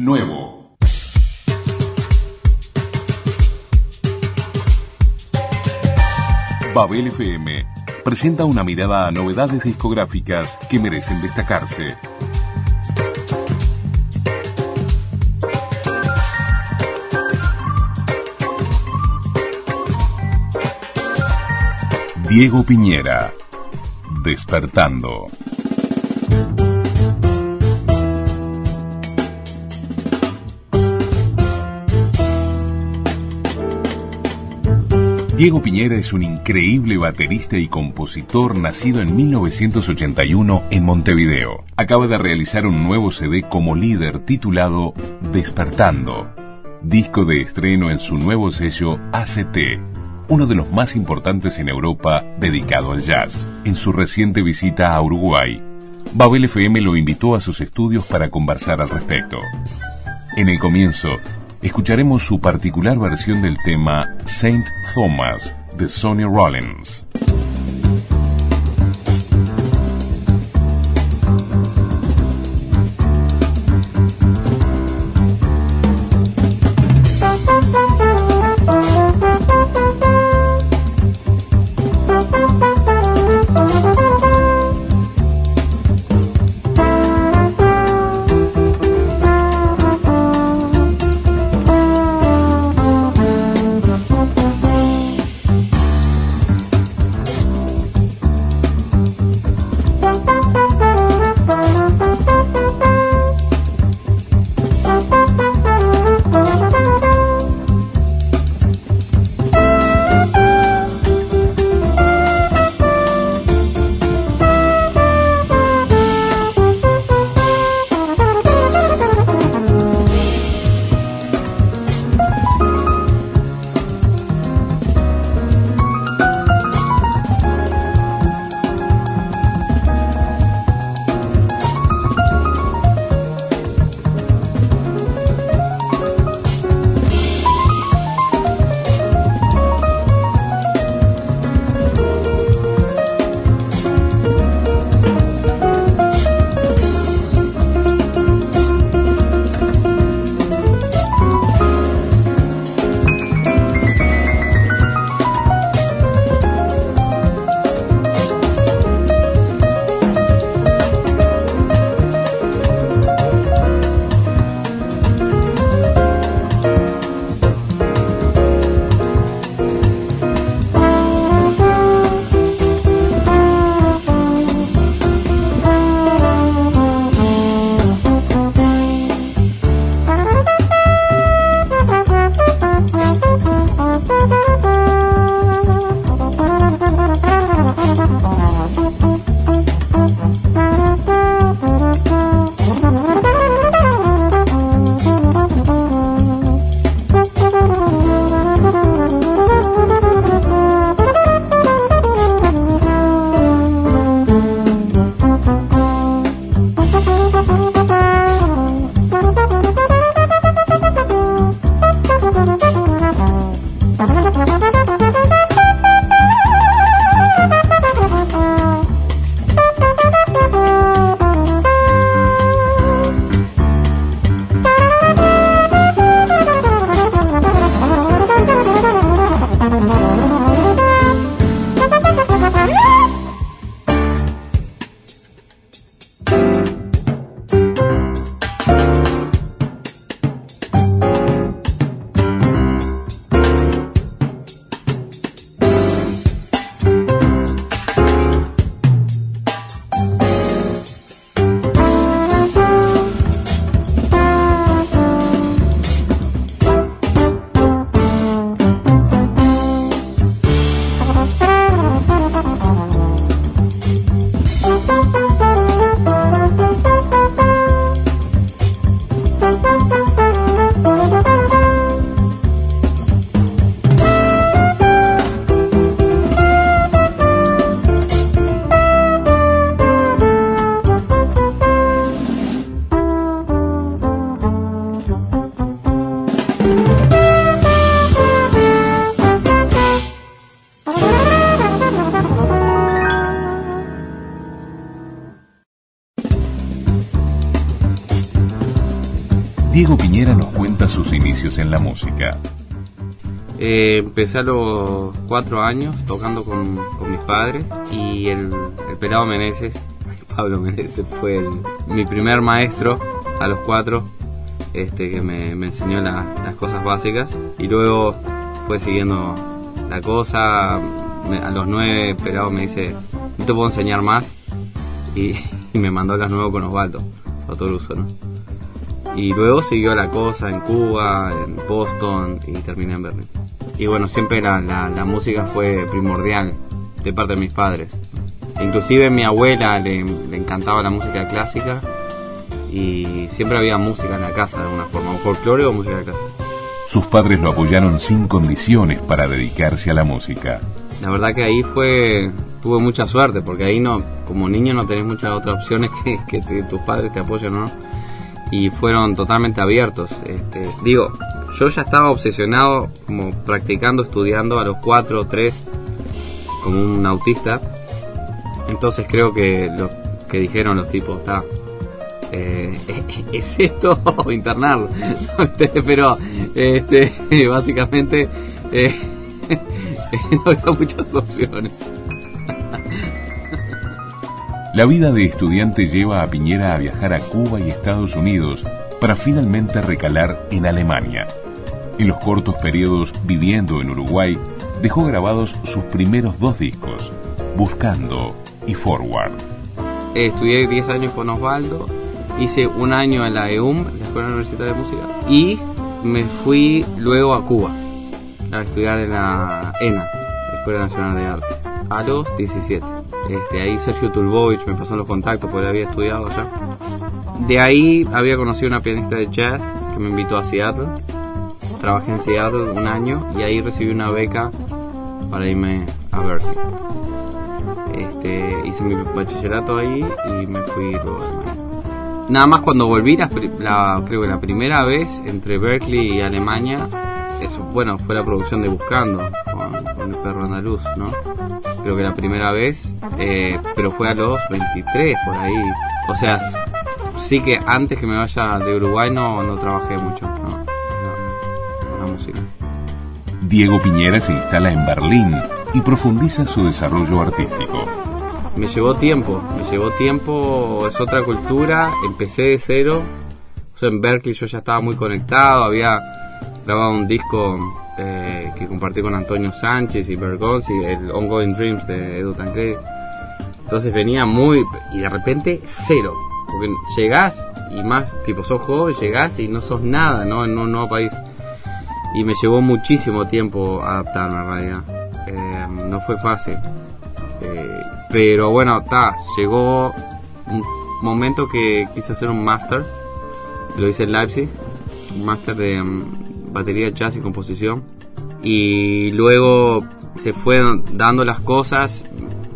Nuevo. Babel FM presenta una mirada a novedades discográficas que merecen destacarse. Diego Piñera, Despertando. Diego Piñera es un increíble baterista y compositor nacido en 1981 en Montevideo. Acaba de realizar un nuevo CD como líder titulado Despertando, disco de estreno en su nuevo sello ACT, uno de los más importantes en Europa dedicado al jazz. En su reciente visita a Uruguay, Babel FM lo invitó a sus estudios para conversar al respecto. En el comienzo, escucharemos su particular versión del tema Saint Thomas de Sonny Rollins. En la música. Eh, empecé a los cuatro años tocando con, mis padres y el, pelado Meneses, Pablo Meneses, fue mi primer maestro a los cuatro este, que me, enseñó las cosas básicas y luego fue siguiendo la cosa. a los nueve pelado me dice, no te puedo enseñar más y, me mandó a las nueve con Osvaldo, Autoruso, ¿no? Y luego siguió la cosa en Cuba, en Boston y terminé en Berlín. Y bueno, siempre la, la, música fue primordial de parte de mis padres. Inclusive mi abuela le, le, encantaba la música clásica y siempre había música en la casa de alguna forma, o folclore o música clásica. Sus padres lo apoyaron sin condiciones para dedicarse a la música. La verdad que ahí fue, tuve mucha suerte, porque ahí no, como niño no tenés muchas otras opciones que, que tus padres te apoyen o no y fueron totalmente abiertos. Este, digo, yo ya estaba obsesionado como practicando, estudiando a los 4 o 3 como un autista. Entonces creo que lo que dijeron los tipos, está, eh, es esto o internarlo. Pero este, básicamente eh, no había muchas opciones. La vida de estudiante lleva a Piñera a viajar a Cuba y Estados Unidos para finalmente recalar en Alemania. En los cortos periodos viviendo en Uruguay, dejó grabados sus primeros dos discos, Buscando y Forward. Estudié 10 años con Osvaldo, hice un año en la EUM, la Escuela Universitaria de Música, y me fui luego a Cuba a estudiar en la ENA, la Escuela Nacional de Arte, a los 17. Este, ahí Sergio Tulbovich me pasó los contactos porque había estudiado allá. De ahí había conocido una pianista de jazz que me invitó a Seattle. Trabajé en Seattle un año y ahí recibí una beca para irme a Berkeley. Este, hice mi bachillerato ahí y me fui luego Nada más cuando volví, la, creo que la primera vez entre Berkeley y Alemania, bueno, fue la producción de Buscando con, con el perro andaluz, ¿no? Creo que la primera vez, eh, pero fue a los 23 por ahí. O sea, sí que antes que me vaya de Uruguay no, no trabajé mucho, no, la música. Diego Piñera se instala en Berlín y profundiza su desarrollo artístico. Me llevó tiempo, me llevó tiempo, es otra cultura, empecé de cero. O sea, en Berkeley yo ya estaba muy conectado, había grabado un disco eh, que compartí con Antonio Sánchez y Bergonzi, el Ongoing Dreams de Edu Tancredi. Entonces venía muy. y de repente cero. Porque llegás y más, tipo, sos joven, llegás y no sos nada, ¿no? En un nuevo país. Y me llevó muchísimo tiempo adaptarme en realidad. Eh, no fue fácil. Eh, pero bueno, está, llegó un momento que quise hacer un máster. Lo hice en Leipzig. Un máster de mm, batería, jazz y composición. Y luego se fueron dando las cosas,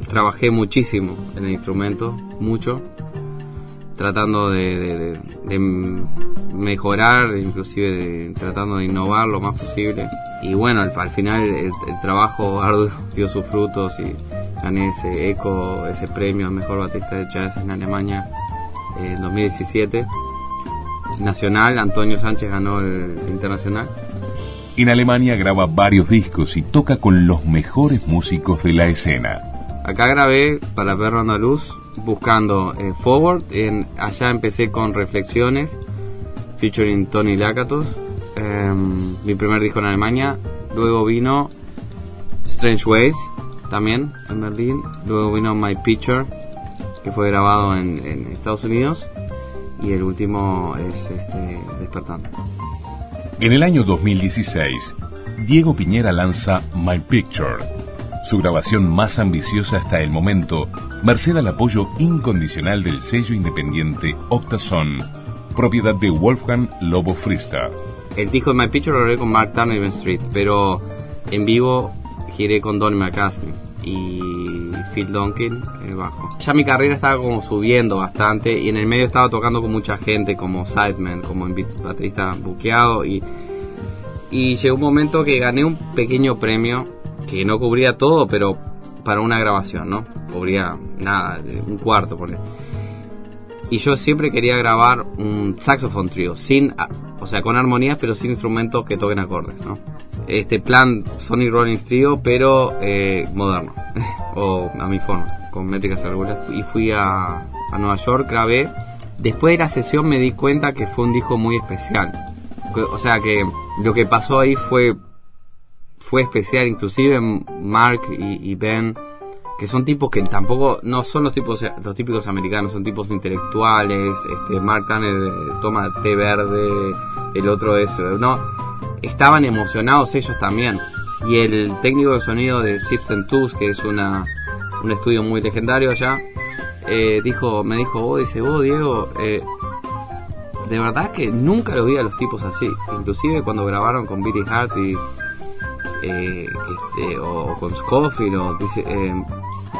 trabajé muchísimo en el instrumento, mucho, tratando de, mejorar, inclusive tratando de innovar lo más posible. Y bueno, al, final el, trabajo arduo dio sus frutos y gané ese eco, ese premio al mejor baterista de jazz en Alemania en 2017 nacional, Antonio Sánchez ganó el internacional. En Alemania graba varios discos y toca con los mejores músicos de la escena. Acá grabé para Perro Andaluz buscando eh, Forward. En, allá empecé con Reflexiones, featuring Tony Lakatos. Em, mi primer disco en Alemania. Luego vino Strange Ways, también en Berlín. Luego vino My Picture, que fue grabado en Estados Unidos y el último es este, Despertando. En el año 2016, Diego Piñera lanza My Picture, su grabación más ambiciosa hasta el momento, merced al apoyo incondicional del sello independiente Octason, propiedad de Wolfgang Lobo Frista. El disco de My Picture lo haré con Mark Turner y Street, pero en vivo giré con Don McCaskey y Phil Donkin el bajo. Ya mi carrera estaba como subiendo bastante y en el medio estaba tocando con mucha gente como sideman, como baterista buqueado y, y llegó un momento que gané un pequeño premio que no cubría todo, pero para una grabación, ¿no? Cubría nada, un cuarto, por Y yo siempre quería grabar un saxophone trio, sin, o sea, con armonías pero sin instrumentos que toquen acordes, ¿no? Este plan Sonic Rollins Trio, pero eh, moderno, o a mi forma, con métricas regulares. Y fui a, a Nueva York, grabé. Después de la sesión me di cuenta que fue un disco muy especial. O sea que lo que pasó ahí fue fue especial, inclusive Mark y, Ben que son tipos que tampoco no son los tipos los típicos americanos, son tipos intelectuales, este Mark Tanner eh, toma té verde, el otro es no, estaban emocionados ellos también. Y el técnico de sonido de Sips Tools, que es una, un estudio muy legendario allá, eh, dijo, me dijo, oh, dice, vos Diego, eh, de verdad que nunca lo vi a los tipos así. Inclusive cuando grabaron con Billy Hart y eh, este, o con Scofield, o, dice, eh,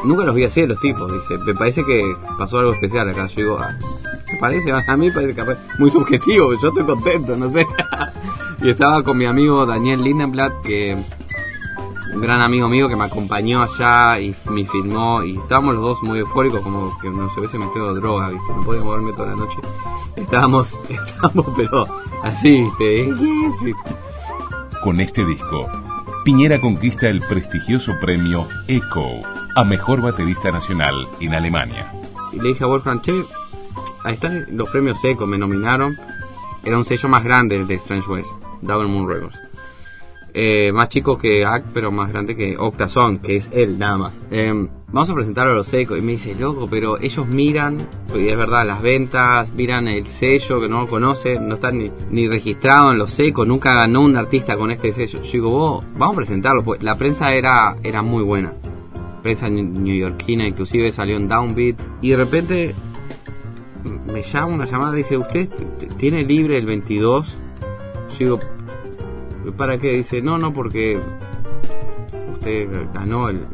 nunca los vi así a los tipos, dice, me parece que pasó algo especial acá. Yo digo, ah, ¿te parece? A mí parece que muy subjetivo, yo estoy contento, no sé. y estaba con mi amigo Daniel Lindenblatt, que un gran amigo mío que me acompañó allá y me filmó y estábamos los dos muy eufóricos como que no se hubiese metido droga, ¿viste? No podía moverme toda la noche. Estábamos, estábamos pero así, ¿viste? Con este disco, Piñera conquista el prestigioso premio ECHO a Mejor Baterista Nacional en Alemania. Y le dije a Wolfgang, che, ahí están los premios ECHO, me nominaron. Era un sello más grande de Strange Ways, Double Moon Records. Eh, más chico que ACT, pero más grande que Octason, que es él nada más. Eh, vamos a presentarlo a los secos. Y me dice, loco, pero ellos miran, y es verdad, las ventas, miran el sello que no lo conocen, no están ni, registrado en los secos, nunca ganó un artista con este sello. Yo digo, vos, vamos a presentarlo. Pues la prensa era, era muy buena. Prensa neoyorquina, inclusive salió en Downbeat. Y de repente me llama una llamada dice, ¿usted tiene libre el 22? Yo digo, ¿para qué? Dice, no, no, porque usted ganó el,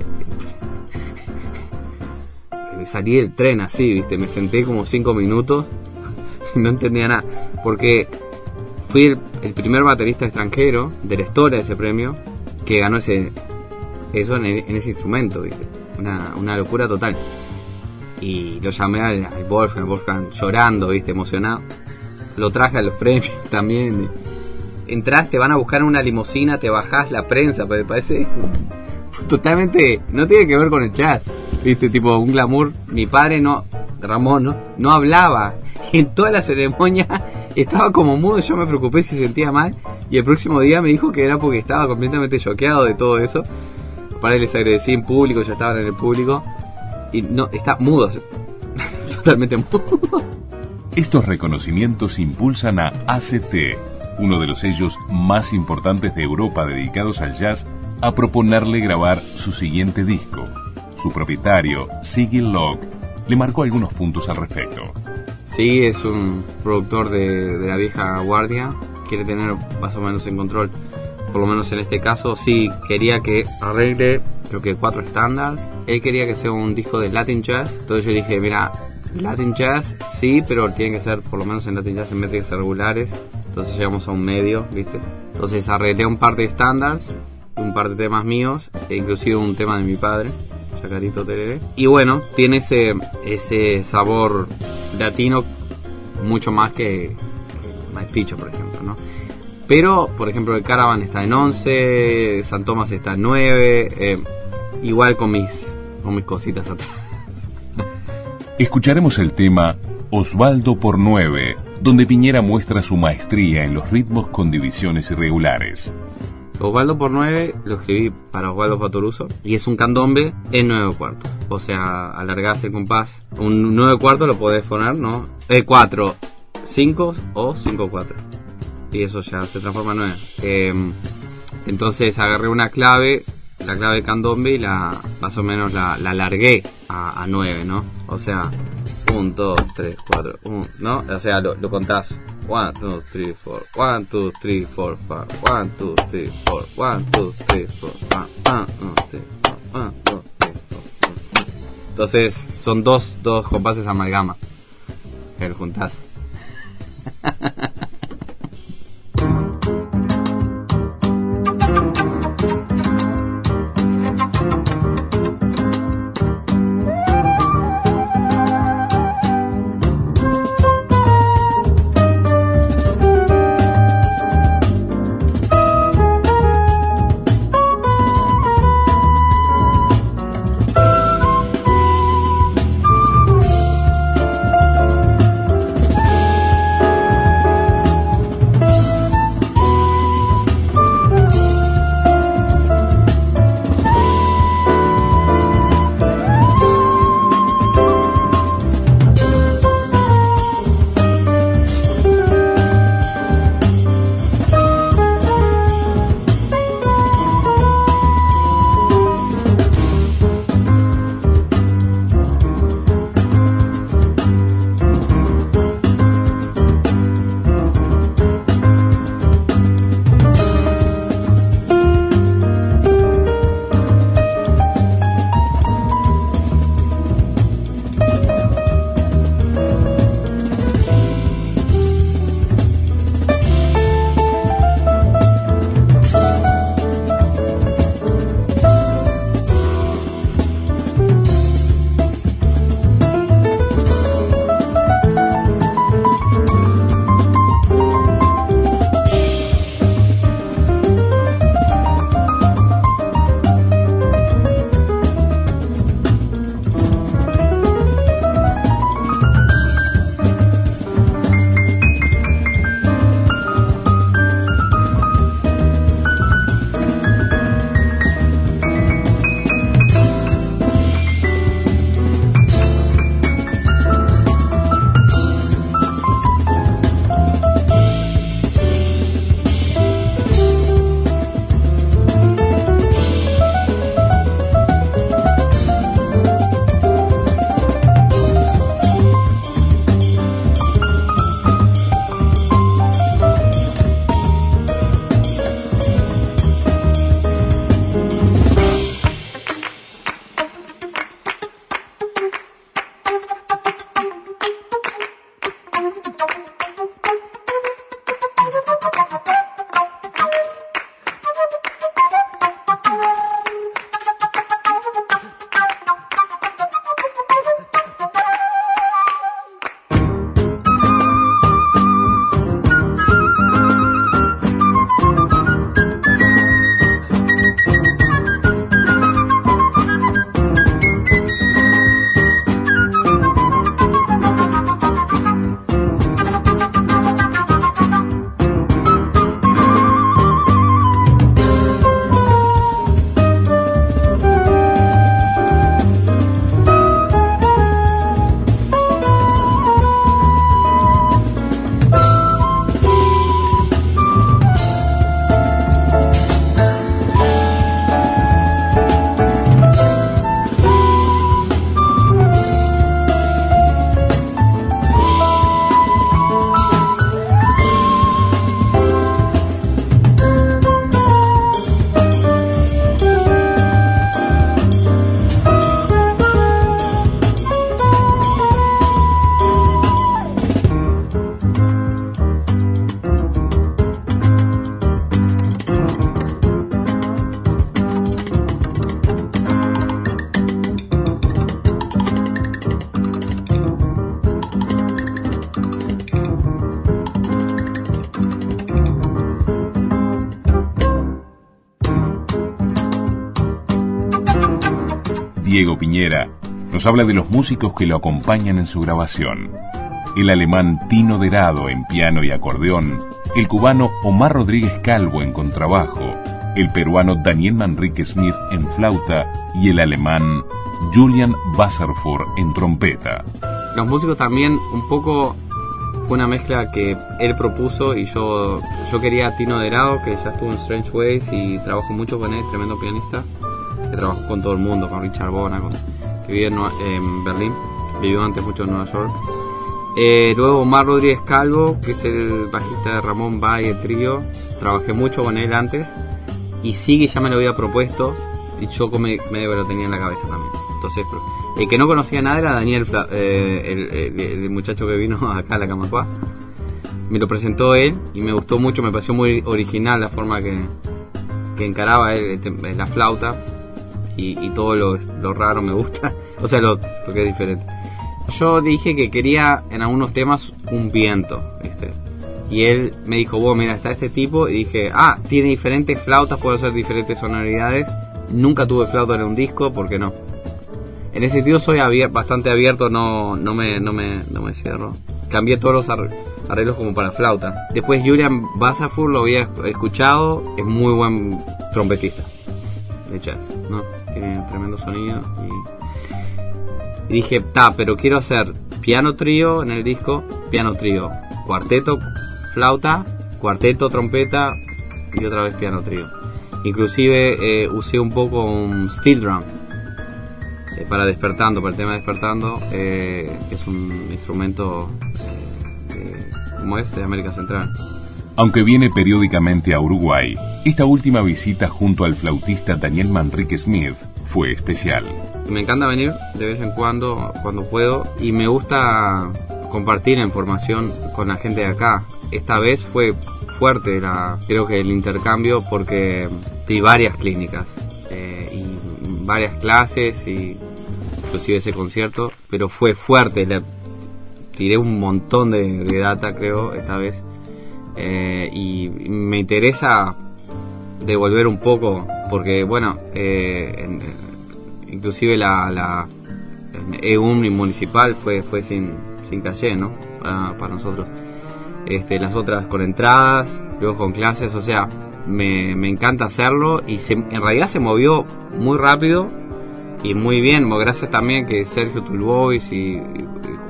salí del tren así, ¿viste? Me senté como cinco minutos no entendía nada. Porque fui el, primer baterista extranjero de la historia de ese premio que ganó ese eso en, ese instrumento, ¿viste? Una, una, locura total. Y lo llamé al, al Wolfgang, Wolfgang llorando, ¿viste? Emocionado. Lo traje a los premios también. Entras, te van a buscar una limusina, te bajás la prensa, me parece totalmente. No tiene que ver con el jazz viste, tipo un glamour. Mi padre no, Ramón, ¿no? No hablaba. En toda la ceremonia estaba como mudo, yo me preocupé si se sentía mal. Y el próximo día me dijo que era porque estaba completamente choqueado de todo eso. Para él les agradecí en público, ya estaban en el público. Y no, está mudo, totalmente mudo. Estos reconocimientos impulsan a ACT, uno de los sellos más importantes de Europa dedicados al jazz, a proponerle grabar su siguiente disco, su propietario, Sigil Log, le marcó algunos puntos al respecto. Sí, es un productor de, la vieja guardia, quiere tener más o menos en control, por lo menos en este caso, sí quería que arregle creo que cuatro estándares. Él quería que sea un disco de Latin Jazz, entonces yo dije, mira, Latin Jazz sí, pero tiene que ser por lo menos en Latin Jazz en métricas regulares, entonces llegamos a un medio, ¿viste? Entonces arreglé un par de estándares, un par de temas míos, e inclusive un tema de mi padre Chacarito Tereré. Y bueno, tiene ese, ese sabor latino mucho más que, que Picho, por ejemplo, ¿no? Pero, por ejemplo, el Caravan está en 11, San Tomás está en 9, eh, igual con mis, con mis cositas atrás. Escucharemos el tema Osvaldo por 9, donde Piñera muestra su maestría en los ritmos con divisiones irregulares. Osvaldo por 9 lo escribí para Osvaldo Fatoruso y es un candombe en 9 cuartos. O sea, alargás el compás. Un 9 cuartos lo podés poner, ¿no? Eh, 4, 5 o 5 4. Y eso ya se transforma en 9. Em, entonces agarré una clave, la clave candombe y la más o menos la, la alargué a, a 9, ¿no? O sea, 1, 2, 3, 4, 1, ¿no? O sea, lo, lo contás 1, 2, 3, 4, 1, 2, 3, 4, 5, 1, 2, 3, 4, 1, 2, 3, 4, 1, 2, 3, 4, 1, 2, 3, 4. Entonces son dos, dos compases amalgama lo juntás. Diego Piñera nos habla de los músicos que lo acompañan en su grabación. El alemán Tino Derado en piano y acordeón, el cubano Omar Rodríguez Calvo en contrabajo, el peruano Daniel Manrique Smith en flauta y el alemán Julian Wasserford en trompeta. Los músicos también un poco fue una mezcla que él propuso y yo yo quería a Tino Derado que ya estuvo en Strange Ways y trabajo mucho con él, tremendo pianista que trabajó con todo el mundo, con Richard Bona, que vive en, Berlín, vivió antes mucho en Nueva York. Eh, luego Omar Rodríguez Calvo, que es el bajista de Ramón Valle Trío, trabajé mucho con él antes y sigue, ya me lo había propuesto y yo me, lo tenía en la cabeza también. Entonces, el que no conocía nada era Daniel, eh, el, muchacho que vino acá a la Camacua. Me lo presentó él y me gustó mucho, me pareció muy original la forma que, que encaraba él, la flauta y, todo lo, raro me gusta. O sea, lo, que es diferente. Yo dije que quería en algunos temas un viento. Y él me dijo, vos, mira, está este tipo. Y dije, ah, tiene diferentes flautas, puede hacer diferentes sonoridades. Nunca tuve flauta en un disco, ¿por qué no? En ese sentido soy bastante abierto, no, no, me, no, me, no me cierro. Cambié todos los arreglos como para flauta. Después Julian Basafur lo había escuchado, es muy buen trompetista de jazz, ¿no? Tiene tremendo sonido. Y, dije, ta, pero quiero hacer piano trío en el disco, piano trío, cuarteto, flauta, cuarteto, trompeta y otra vez piano trío. Inclusive eh, usé un poco un steel drum eh, para despertando, para el tema despertando, eh, que es un instrumento como este de América Central. Aunque viene periódicamente a Uruguay, esta última visita junto al flautista Daniel Manrique Smith fue especial. Me encanta venir de vez en cuando, cuando puedo, y me gusta compartir información con la gente de acá. Esta vez fue fuerte, la, creo que el intercambio, porque di varias clínicas eh, y varias clases y inclusive ese concierto, pero fue fuerte. Le tiré un montón de, data, creo, esta vez. Eh, y me interesa devolver un poco, porque bueno, eh, inclusive la, la EUM municipal fue, fue sin, sin calle, ¿no? Ah, para nosotros. Este, las otras con entradas, luego con clases, o sea, me, me encanta hacerlo y se, en realidad se movió muy rápido y muy bien, gracias también que Sergio Tulbois y,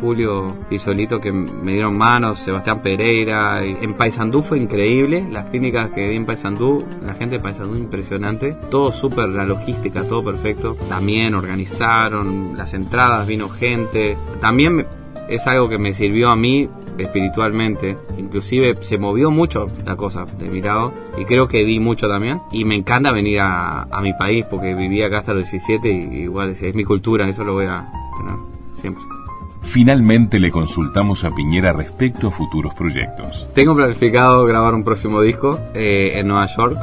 Julio y Solito que me dieron manos, Sebastián Pereira. En Paysandú fue increíble, las clínicas que di en Paysandú, la gente de Paysandú impresionante, todo súper, la logística, todo perfecto. También organizaron las entradas, vino gente. También es algo que me sirvió a mí espiritualmente. Inclusive se movió mucho la cosa de mi lado y creo que di mucho también. Y me encanta venir a, mi país porque viví acá hasta los 17 y igual es, es mi cultura, eso lo voy a tener siempre. Finalmente le consultamos a Piñera respecto a futuros proyectos. Tengo planificado grabar un próximo disco eh, en Nueva York.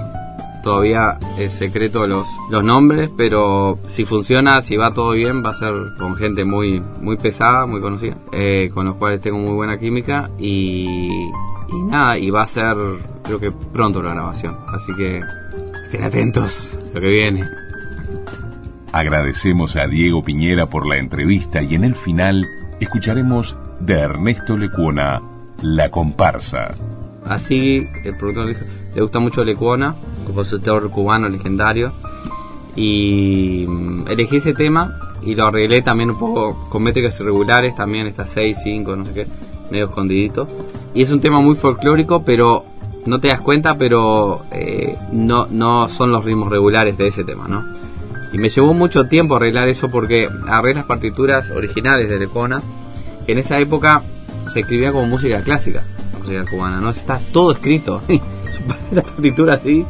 Todavía es secreto los, los nombres, pero si funciona, si va todo bien, va a ser con gente muy, muy pesada, muy conocida, eh, con los cuales tengo muy buena química y, y nada, y va a ser creo que pronto la grabación. Así que estén atentos lo que viene. Agradecemos a Diego Piñera por la entrevista y en el final escucharemos de Ernesto Lecuona, La Comparsa. Así, el productor dijo, le gusta mucho Lecuona, compositor cubano legendario, y mm, elegí ese tema y lo arreglé también un poco con métricas irregulares, también está 6, 5, no sé qué, medio escondidito. Y es un tema muy folclórico, pero no te das cuenta, pero eh, no, no son los ritmos regulares de ese tema, ¿no? Y me llevó mucho tiempo arreglar eso porque agarré las partituras originales de Lecona, que en esa época se escribía como música clásica, música cubana, ¿no? Está todo escrito. la partitura así.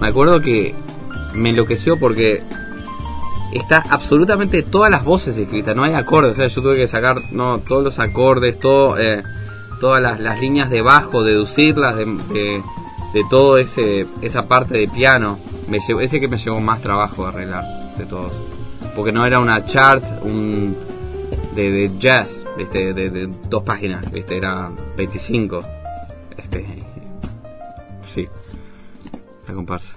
Me acuerdo que me enloqueció porque está absolutamente todas las voces escritas, no hay acordes, o sea, yo tuve que sacar no todos los acordes, todo, eh, todas las, líneas de bajo, deducirlas de, de, de, ese esa parte de piano me llevó, ese que me llevó más trabajo arreglar de todos. Porque no era una chart un de, jazz, este, de, de, dos páginas, este, era 25. Este, sí, la comparsa.